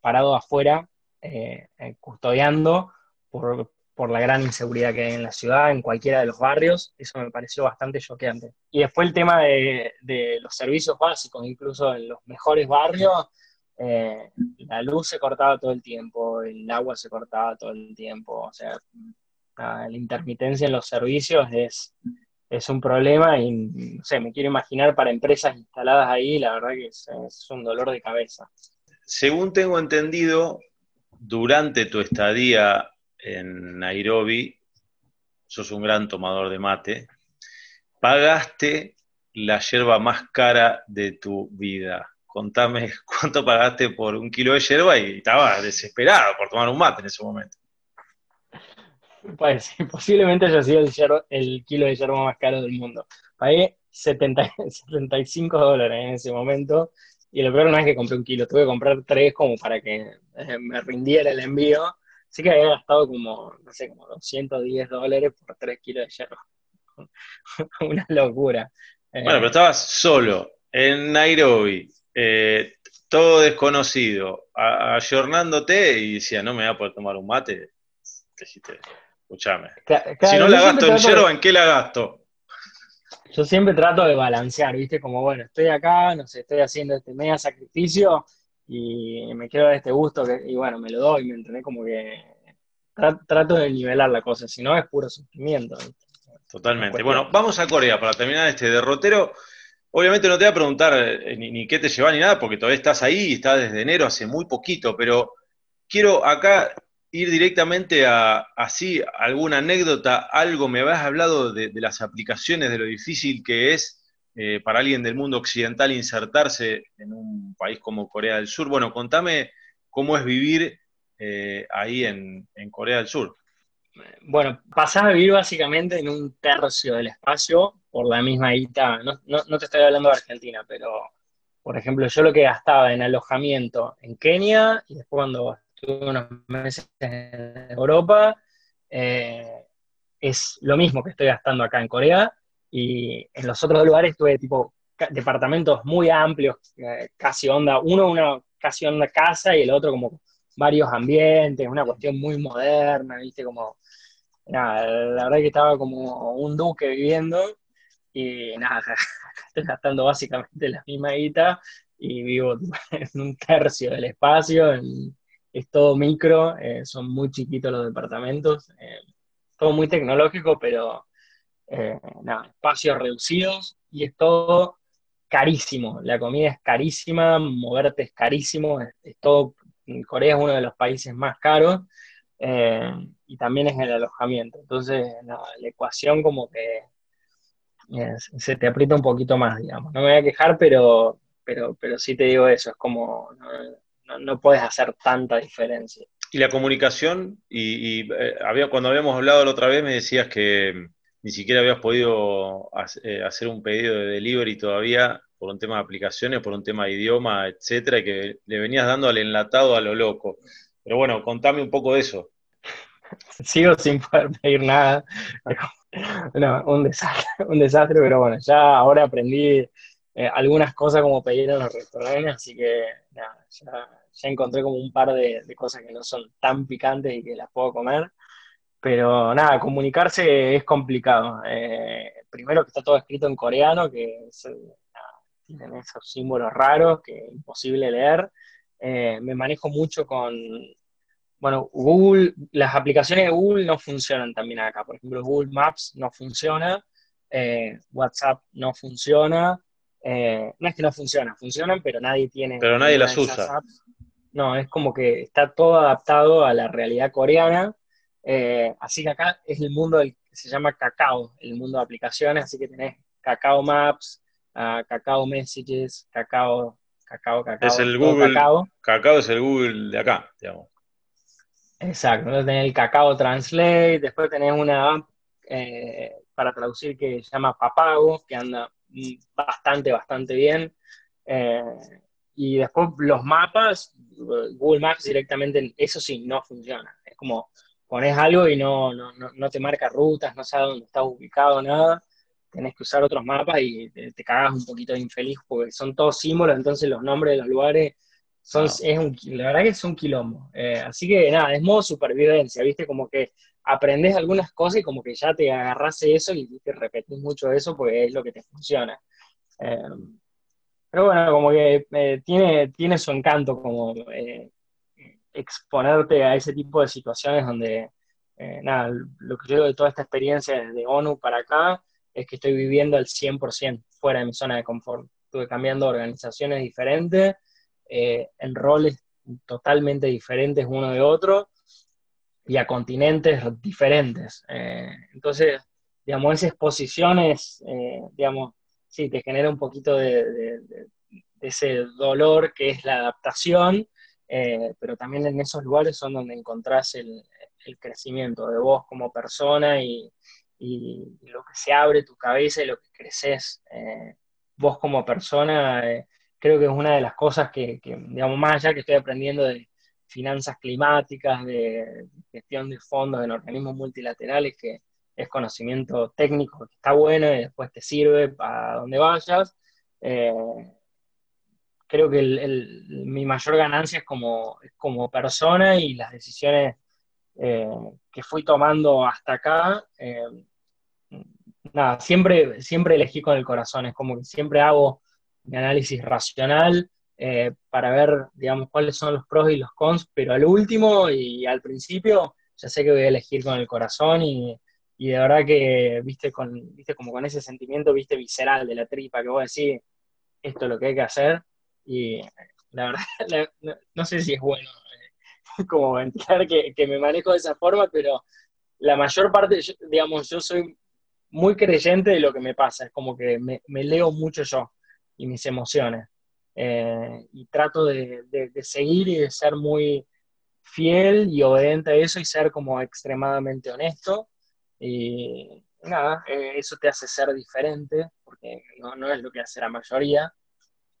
parado afuera, eh, custodiando por, la gran inseguridad que hay en la ciudad, en cualquiera de los barrios. Eso me pareció bastante choqueante. Y después el tema de, de los servicios básicos, incluso en los mejores barrios, eh, la luz se cortaba todo el tiempo, el agua se cortaba todo el tiempo, o sea, la intermitencia en los servicios es, es un problema y, no sé, me quiero imaginar para empresas instaladas ahí, la verdad que es, un dolor de cabeza. Según tengo entendido, durante tu estadía en Nairobi, sos un gran tomador de mate, pagaste la yerba más cara de tu vida contame cuánto pagaste por un kilo de yerba y estaba desesperado por tomar un mate en ese momento. Pues posiblemente haya sido el, el kilo de yerba más caro del mundo. Pagué 70, 75 dólares en ese momento y lo peor no es que compré un kilo, tuve que comprar tres como para que eh, me rindiera el envío. Así que había gastado como, no sé, como 210 dólares por tres kilos de yerba. Una locura. Bueno, pero estabas solo en Nairobi, eh, todo desconocido, ayornándote y decía, no me voy a poder tomar un mate. Escúchame. si no la gasto en yerba, ¿en qué la gasto? Yo siempre trato de balancear, ¿viste? Como, bueno, estoy acá, no sé, estoy haciendo este mega sacrificio y me quiero dar este gusto y bueno, me lo doy, ¿me entendés? Como que trato de nivelar la cosa, si no es puro sufrimiento. Totalmente. Bueno, vamos a Corea para terminar este derrotero. Obviamente no te voy a preguntar eh, ni, qué te lleva ni nada, porque todavía estás ahí, estás desde enero, hace muy poquito, pero quiero acá ir directamente a así alguna anécdota, algo, me habías hablado de, las aplicaciones, de lo difícil que es eh, para alguien del mundo occidental insertarse en un país como Corea del Sur. Bueno, contame cómo es vivir eh, ahí en, Corea del Sur. Bueno, pasás a vivir básicamente en un tercio del espacio por la misma guita. No, no te estoy hablando de Argentina, pero por ejemplo, yo lo que gastaba en alojamiento en Kenia y después cuando estuve unos meses en Europa, eh, es lo mismo que estoy gastando acá en Corea. Y en los otros lugares tuve tipo departamentos muy amplios, eh, casi onda, uno una casi onda casa y el otro como varios ambientes, una cuestión muy moderna, viste, como, la verdad que estaba como un duque viviendo y nada, estoy gastando básicamente la misma guita y vivo en un tercio del espacio, es todo micro, eh, son muy chiquitos los departamentos, eh, todo muy tecnológico, pero eh, nada, espacios reducidos y es todo carísimo. La comida es carísima, moverte es carísimo, es, todo, Corea es uno de los países más caros y también es el alojamiento. Entonces, la ecuación como que se te aprieta un poquito más, digamos. No me voy a quejar, pero, pero, pero sí te digo eso, es como no, puedes hacer tanta diferencia. Y la comunicación, y, eh, había, cuando habíamos hablado la otra vez me decías que ni siquiera habías podido eh, hacer un pedido de delivery todavía por un tema de aplicaciones, por un tema de idioma, etcétera, y que le venías dando al enlatado a lo loco. Pero bueno, contame un poco de eso. Sigo sin poder pedir nada. No, un desastre, un desastre, pero bueno, ya ahora aprendí eh, algunas cosas como pedir en los restaurantes, así que nada, ya ya encontré como un par de, cosas que no son tan picantes y que las puedo comer. Pero nada, comunicarse es complicado. Eh, primero que está todo escrito en coreano, que tienen esos símbolos raros que es imposible leer. Eh, me manejo mucho con, bueno, Google, las aplicaciones de Google no funcionan también acá. Por ejemplo, Google Maps no funciona, eh, WhatsApp no funciona. no es que no funciona, funcionan, pero nadie tiene. Pero nadie las usa. No, es como que está todo adaptado a la realidad coreana. Eh, así que acá es el mundo del, que se llama Cacao, el mundo de aplicaciones. Así que tenés Cacao Maps, uh, Cacao Messages, Cacao, Cacao, Cacao. Es el Google. Cacao. es el Google de acá, digamos. Exacto. Entonces tenés el Cacao Translate, después tenés una app eh, para traducir que se llama Papago, que anda bastante, bastante bien. Eh, y después los mapas, Google Maps directamente, eso sí, no funciona. Es como pones algo y no, no, no, te marca rutas, no sabes dónde estás ubicado, nada. Tenés que usar otros mapas y te, cagas un poquito de infeliz porque son todos símbolos, entonces los nombres de los lugares son, es un, la verdad que es un quilombo. Eh, así que nada, es modo supervivencia, ¿viste? Como que aprendes algunas cosas y como que ya te agarras eso y te repetís mucho eso porque es lo que te funciona. Eh, pero bueno, como que eh, tiene, tiene su encanto como eh, exponerte a ese tipo de situaciones donde, eh, nada, lo que yo digo de toda esta experiencia desde ONU para acá es que estoy viviendo al 100% fuera de mi zona de confort. Estuve cambiando organizaciones diferentes, en roles totalmente diferentes uno de otro y a continentes diferentes. entonces, digamos, esas exposiciones, digamos, sí, te genera un poquito de, ese dolor que es la adaptación, eh, pero también en esos lugares son donde encontrás el, crecimiento de vos como persona y, lo que se abre tu cabeza y lo que creces eh, vos como persona. Creo que es una de las cosas que, digamos, más allá que estoy aprendiendo de finanzas climáticas, de gestión de fondos en organismos multilaterales, que, es conocimiento técnico que está bueno y después te sirve para donde vayas. Eh, creo que mi mayor ganancia es como, como persona y las decisiones eh, que fui tomando hasta acá. Eh, nada, siempre, siempre elegí con el corazón, es como que siempre hago mi análisis racional eh, para ver, digamos, cuáles son los pros y los cons, pero al último y al principio ya sé que voy a elegir con el corazón y, y de verdad que, viste, con, viste, como con ese sentimiento, viste, visceral de la tripa, que vos decís, esto es lo que hay que hacer, y la verdad, no, sé si es bueno eh, como ventilar que, que, me manejo de esa forma, pero la mayor parte, digamos, yo soy muy creyente de lo que me pasa, es como que me, me leo mucho yo y mis emociones. Eh, y trato de, seguir y de ser muy fiel y obediente a eso y ser como extremadamente honesto. Y nada, eh, eso te hace ser diferente, porque no, no, es lo que hace la mayoría.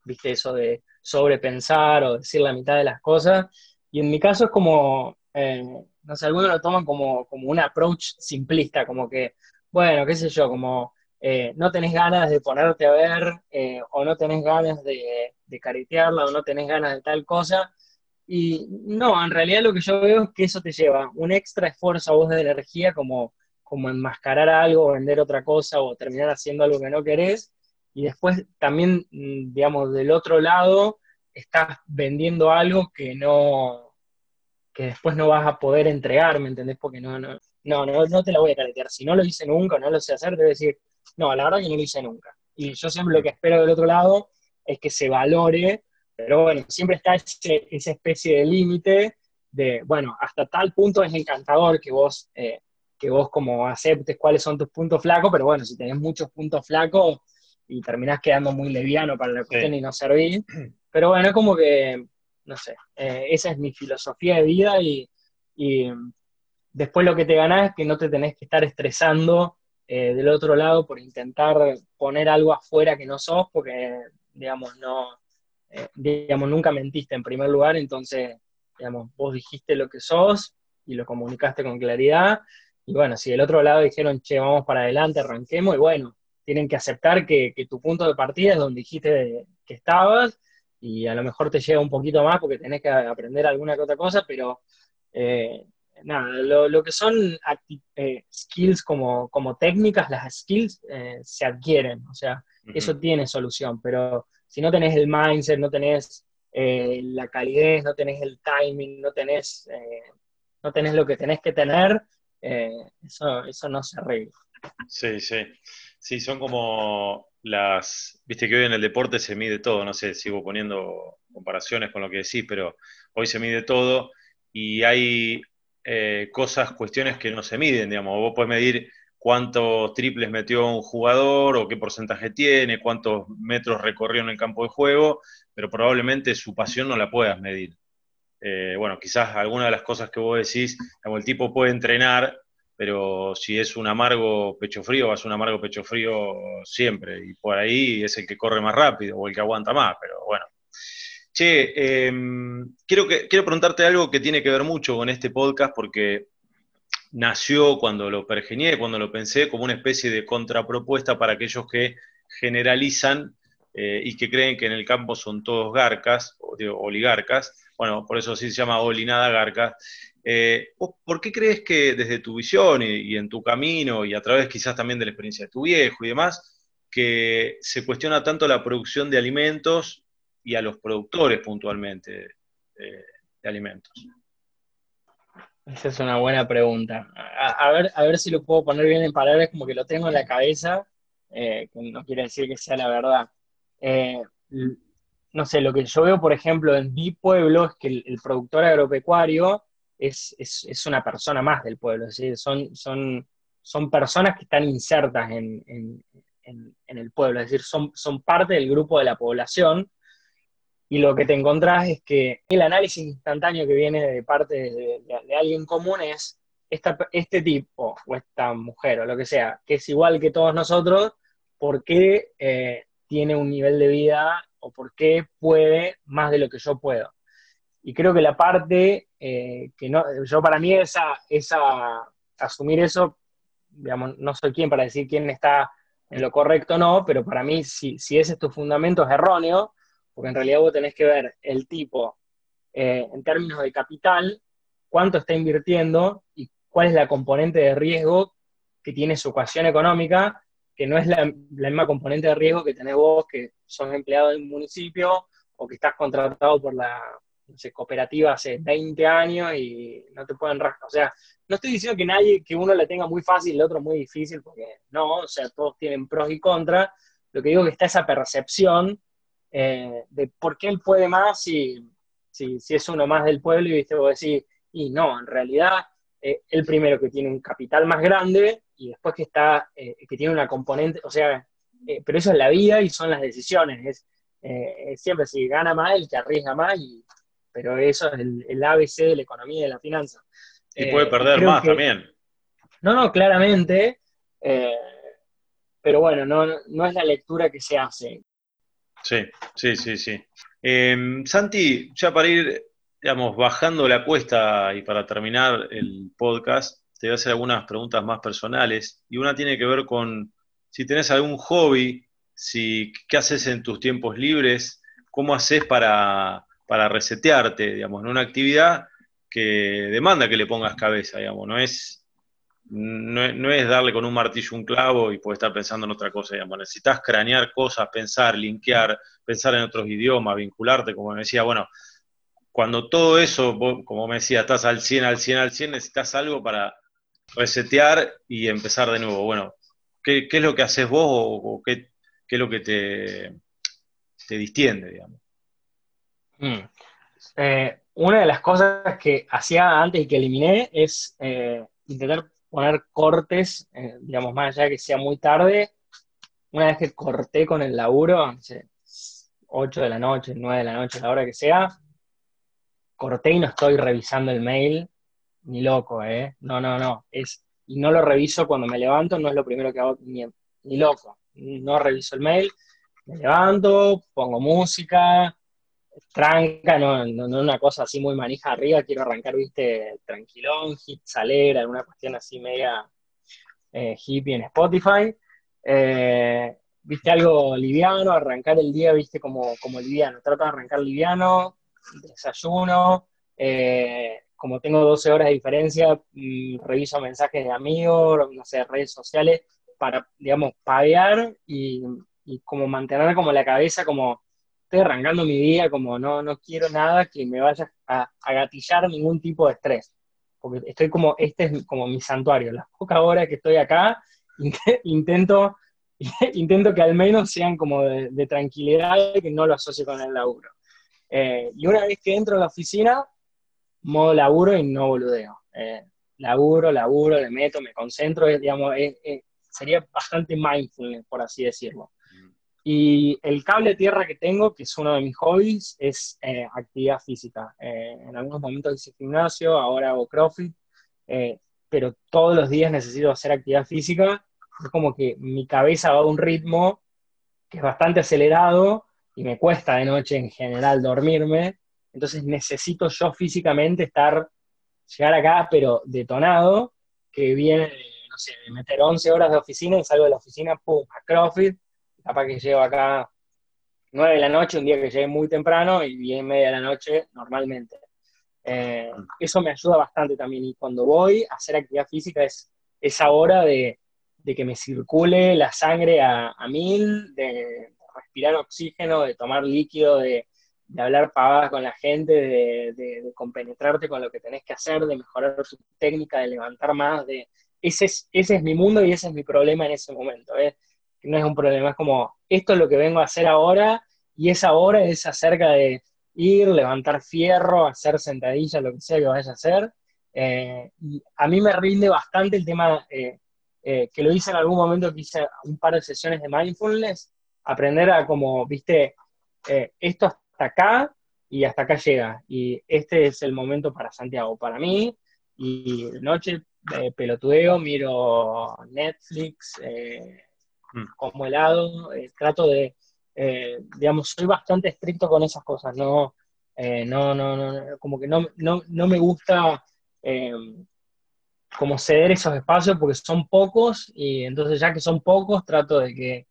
Viste eso de sobrepensar o decir la mitad de las cosas. Y en mi caso es como, eh, no sé, algunos lo toman como, como un approach simplista, como que, bueno, qué sé yo, como eh, no tenés ganas de ponerte a ver, eh, o no tenés ganas de, de, caretearla, o no tenés ganas de tal cosa. Y no, en realidad lo que yo veo es que eso te lleva un extra esfuerzo a vos de energía, como, como enmascarar algo, vender otra cosa, o terminar haciendo algo que no querés. Y después también, mm, digamos, del otro lado, estás vendiendo algo que no, que después no vas a poder entregar, ¿me entendés? Porque no, no, no, no, no te la voy a caretear. Si no lo hice nunca, no lo sé hacer, te voy a decir, no, la verdad que no lo hice nunca. Y yo siempre lo que espero del otro lado es que se valore, pero bueno, siempre está esa especie de límite de, bueno, hasta tal punto es encantador que vos, eh, que vos como aceptes cuáles son tus puntos flacos, pero bueno, si tenés muchos puntos flacos y terminás quedando muy leviano para la cuestión y no servir, pero bueno, es como que, no sé, eh, esa es mi filosofía de vida y, y después lo que te ganás es que no te tenés que estar estresando eh, del otro lado por intentar poner algo afuera que no sos, porque, digamos, no, eh, digamos, nunca mentiste en primer lugar, entonces, digamos, vos dijiste lo que sos y lo comunicaste con claridad, y bueno, si del otro lado dijeron, che, vamos para adelante, arranquemos, y bueno, tienen que aceptar que, tu punto de partida es donde dijiste que estabas, y a lo mejor te llega un poquito más porque tenés que aprender alguna que otra cosa, pero eh, nada, lo, que son eh, skills como, como técnicas, las skills eh, se adquieren, o sea, eso tiene solución, pero si no tenés el mindset, no tenés eh, la calidez, no tenés el timing, no tenés, no tenés lo que tenés que tener, eso, eso no se arregla. Sí, sí. Sí, son como las, viste que hoy en el deporte se mide todo, no sé, sigo poniendo comparaciones con lo que decís, pero hoy se mide todo y hay eh, cosas, cuestiones que no se miden, digamos. Vos puedes medir cuántos triples metió un jugador o qué porcentaje tiene, cuántos metros recorrió en el campo de juego, pero probablemente su pasión no la puedas medir. Eh, bueno, quizás alguna de las cosas que vos decís, como el tipo puede entrenar, pero si es un amargo pecho frío, va un amargo pecho frío siempre, y por ahí es el que corre más rápido o el que aguanta más, pero bueno, Che, em, quiero, que, quiero preguntarte algo que tiene que ver mucho con este podcast porque nació cuando lo pergenié, cuando lo pensé, como una especie de contrapropuesta para aquellos que generalizan eh, y que creen que en el campo son todos garcas, o oligarcas, bueno, por eso sí se llama olinada garca. Eh, ¿Por qué crees que desde tu visión y, en tu camino y a través quizás también de la experiencia de tu viejo y demás, que se cuestiona tanto la producción de alimentos y a los productores puntualmente de, alimentos? Esa es una buena pregunta. A, ver, a ver si lo puedo poner bien en palabras, como que lo tengo en la cabeza, eh, que no quiere decir que sea la verdad. Eh, no sé, lo que yo veo, por ejemplo, en mi pueblo es que el, productor agropecuario es, es, una persona más del pueblo, decir, son, son, son personas que están insertas en, en, en, el pueblo, es decir, son, son parte del grupo de la población y lo que te encontrás es que el análisis instantáneo que viene de parte de, alguien común es este tipo o esta mujer o lo que sea, que es igual que todos nosotros, ¿por qué eh, tiene un nivel de vida o por qué puede más de lo que yo puedo? Y creo que la parte eh, que no, yo para mí esa, esa, asumir eso, digamos, no soy quien para decir quién está en lo correcto o no, pero para mí si, si ese es tu fundamento es erróneo, porque en realidad vos tenés que ver el tipo eh, en términos de capital, cuánto está invirtiendo y cuál es la componente de riesgo que tiene su ecuación económica, que no es la, misma componente de riesgo que tenés vos, que sos empleado de un municipio o que estás contratado por la cooperativa hace 20 años y no te pueden rascar. O sea, no estoy diciendo que nadie, que uno la tenga muy fácil y el otro muy difícil, porque no, o sea, todos tienen pros y contras. Lo que digo es que está esa percepción eh, de por qué él puede más si, si, es uno más del pueblo y viste, vos decís, y no, en realidad eh, el primero que tiene un capital más grande y después que está, eh, que tiene una componente, o sea, pero eso es la vida y son las decisiones. Es, siempre si gana más el que arriesga más, y, pero eso es el, ABC de la economía y de la finanza. Y puede perder más también. No, no, claramente. pero bueno, no, no es la lectura que se hace. Sí, sí, sí, sí. Em, Santi, ya para ir, digamos, bajando la cuesta y para terminar el podcast, te voy a hacer algunas preguntas más personales y una tiene que ver con si tenés algún hobby, si, qué haces en tus tiempos libres, cómo haces para, para resetearte, digamos, en una actividad que demanda que le pongas cabeza, digamos, no es no, es darle con un martillo un clavo y puedes estar pensando en otra cosa, digamos. Necesitas cranear cosas, pensar, linkear, pensar en otros idiomas, vincularte, como me decía, bueno, cuando todo eso, como me decía, estás al 100, al 100, al 100, necesitas algo para resetear y empezar de nuevo. Bueno, ¿qué, es lo que haces vos o, qué, es lo que te, te distiende, digamos? Mm. Eh, una de las cosas que hacía antes y que eliminé es eh, intentar poner cortes, eh, digamos, más allá de que sea muy tarde, una vez que corté con el laburo, no sé, 8 de la noche, 9 de la noche, la hora que sea, corté y no estoy revisando el mail, ni loco, ¿eh? No, no, no, es, y no lo reviso cuando me levanto, no es lo primero que hago, ni, ni loco, no reviso el mail, me levanto, pongo música, tranca, no, no, una cosa así muy manija arriba, quiero arrancar, viste, tranquilón, hit salera, alguna cuestión así media eh, hippie en Spotify. Eh, viste algo liviano, arrancar el día, viste, como, como liviano. Trato de arrancar liviano, desayuno, eh, como tengo 12 horas de diferencia, mm, reviso mensajes de amigos, no sé, redes sociales, para, digamos, pavear y, y como mantener como la cabeza como estoy arrancando mi día como no, no quiero nada que me vaya a, gatillar ningún tipo de estrés. Porque estoy como, este es como mi santuario. Las pocas horas que estoy acá, intento, intento que al menos sean como de, tranquilidad y que no lo asocie con el laburo. Eh, y una vez que entro a la oficina, modo laburo y no boludeo. Eh, laburo, laburo, le meto, me concentro, digamos, sería bastante mindfulness, por así decirlo. Y el cable tierra que tengo, que es uno de mis hobbies, es eh, actividad física. Eh, en algunos momentos hice gimnasio, ahora hago CrossFit, eh, pero todos los días necesito hacer actividad física. Es como que mi cabeza va a un ritmo que es bastante acelerado y me cuesta de noche en general dormirme. Entonces necesito yo físicamente estar, llegar acá, pero detonado, que viene, no sé, de meter 11 horas de oficina y salgo de la oficina, pum, a CrossFit capaz que llego acá 9 de la noche, un día que llegué muy temprano, y 10 y media de la noche normalmente. Eh, eso me ayuda bastante también. Y cuando voy a hacer actividad física es esa hora de, que me circule la sangre a, mil, de respirar oxígeno, de tomar líquido, de, hablar pavadas con la gente, de, de, compenetrarte con lo que tenés que hacer, de mejorar su técnica, de levantar más. De... Ese, es, ese es mi mundo y ese es mi problema en ese momento. ¿eh? No es un problema, es como, esto es lo que vengo a hacer ahora, y esa hora es acerca de ir, levantar fierro, hacer sentadillas, lo que sea que vaya a hacer. Eh, y a mí me rinde bastante el tema, eh, eh, que lo hice en algún momento que hice un par de sesiones de mindfulness, aprender a como, viste, esto hasta acá y hasta acá llega. Y este es el momento para Santiago, para mí. Y noche pelotudeo, miro Netflix, Mm. como helado, eh, trato de, eh, digamos, soy bastante estricto con esas cosas, no, eh, no, no, no, como que no, no, no me gusta como ceder esos espacios porque son pocos y entonces ya que son pocos trato de que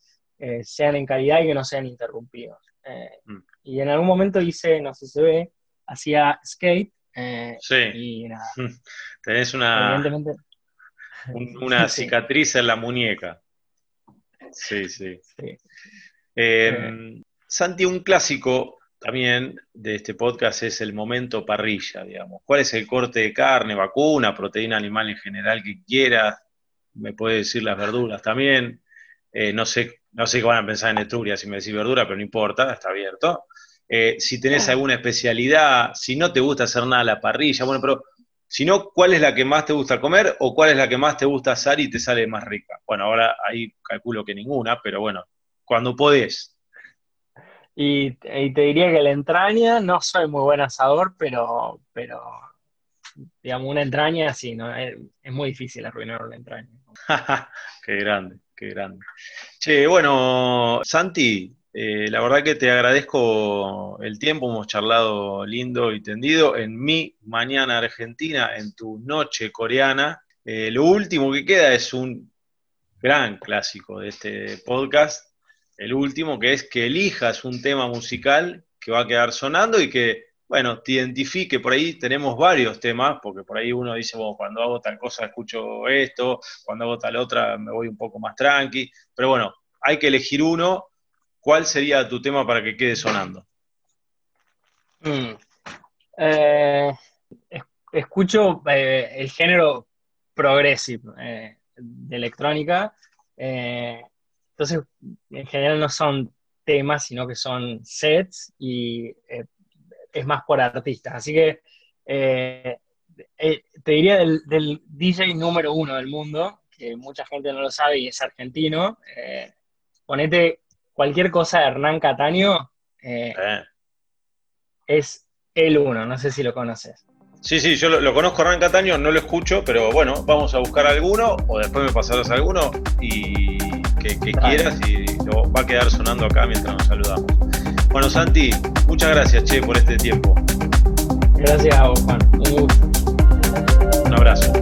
sean en calidad y que no sean interrumpidos. Mm. y en algún momento hice, no sé si se ve, hacía skate. Sí. Y nada. Tenés una, una cicatriz en la muñeca. Sí, sí. Em, eh. Santi, un clásico también de este podcast es el momento parrilla, digamos. ¿Cuál es el corte de carne, vacuna, proteína animal en general que quieras? Me puede decir las verduras también. Eh, no sé, no sé qué van a pensar en Etruria si me decís verdura, pero no importa, está abierto. Eh, si tenés ah. alguna especialidad, si no te gusta hacer nada a la parrilla, bueno, pero si no, ¿cuál es la que más te gusta comer o cuál es la que más te gusta hacer y te sale más rica? Bueno, ahora ahí calculo que ninguna, pero bueno, cuando podés. Y, te diría que la entraña, no soy muy buen asador, pero, pero digamos, una entraña sí, ¿no? es, muy difícil arruinar la entraña. qué grande, qué grande. Che, bueno, Santi, eh, la verdad que te agradezco el tiempo, hemos charlado lindo y tendido en mi mañana argentina, en tu noche coreana. Eh, lo último que queda es un gran clásico de este podcast, el último, que es que elijas un tema musical que va a quedar sonando y que, bueno, te identifique. Por ahí tenemos varios temas, porque por ahí uno dice, bueno, cuando hago tal cosa escucho esto, cuando hago tal otra me voy un poco más tranqui, pero bueno, hay que elegir uno ¿cuál sería tu tema para que quede sonando? Mm. Eh, escucho eh, el género progressive eh, de electrónica. entonces, en general no son temas, sino que son sets y es más por artistas. Así que te diría del, del, DJ número uno del mundo, que mucha gente no lo sabe y es argentino. ponete cualquier cosa de Hernán Cataño eh, es el uno, no sé si lo conoces. Sí, sí, yo lo, conozco Hernán Cataño, no lo escucho, pero bueno, vamos a buscar alguno o después me pasarás alguno y que, quieras y lo va a quedar sonando acá mientras nos saludamos. Bueno, Santi, muchas gracias, che, por este tiempo. Gracias a vos, Juan. Un gusto. Un abrazo.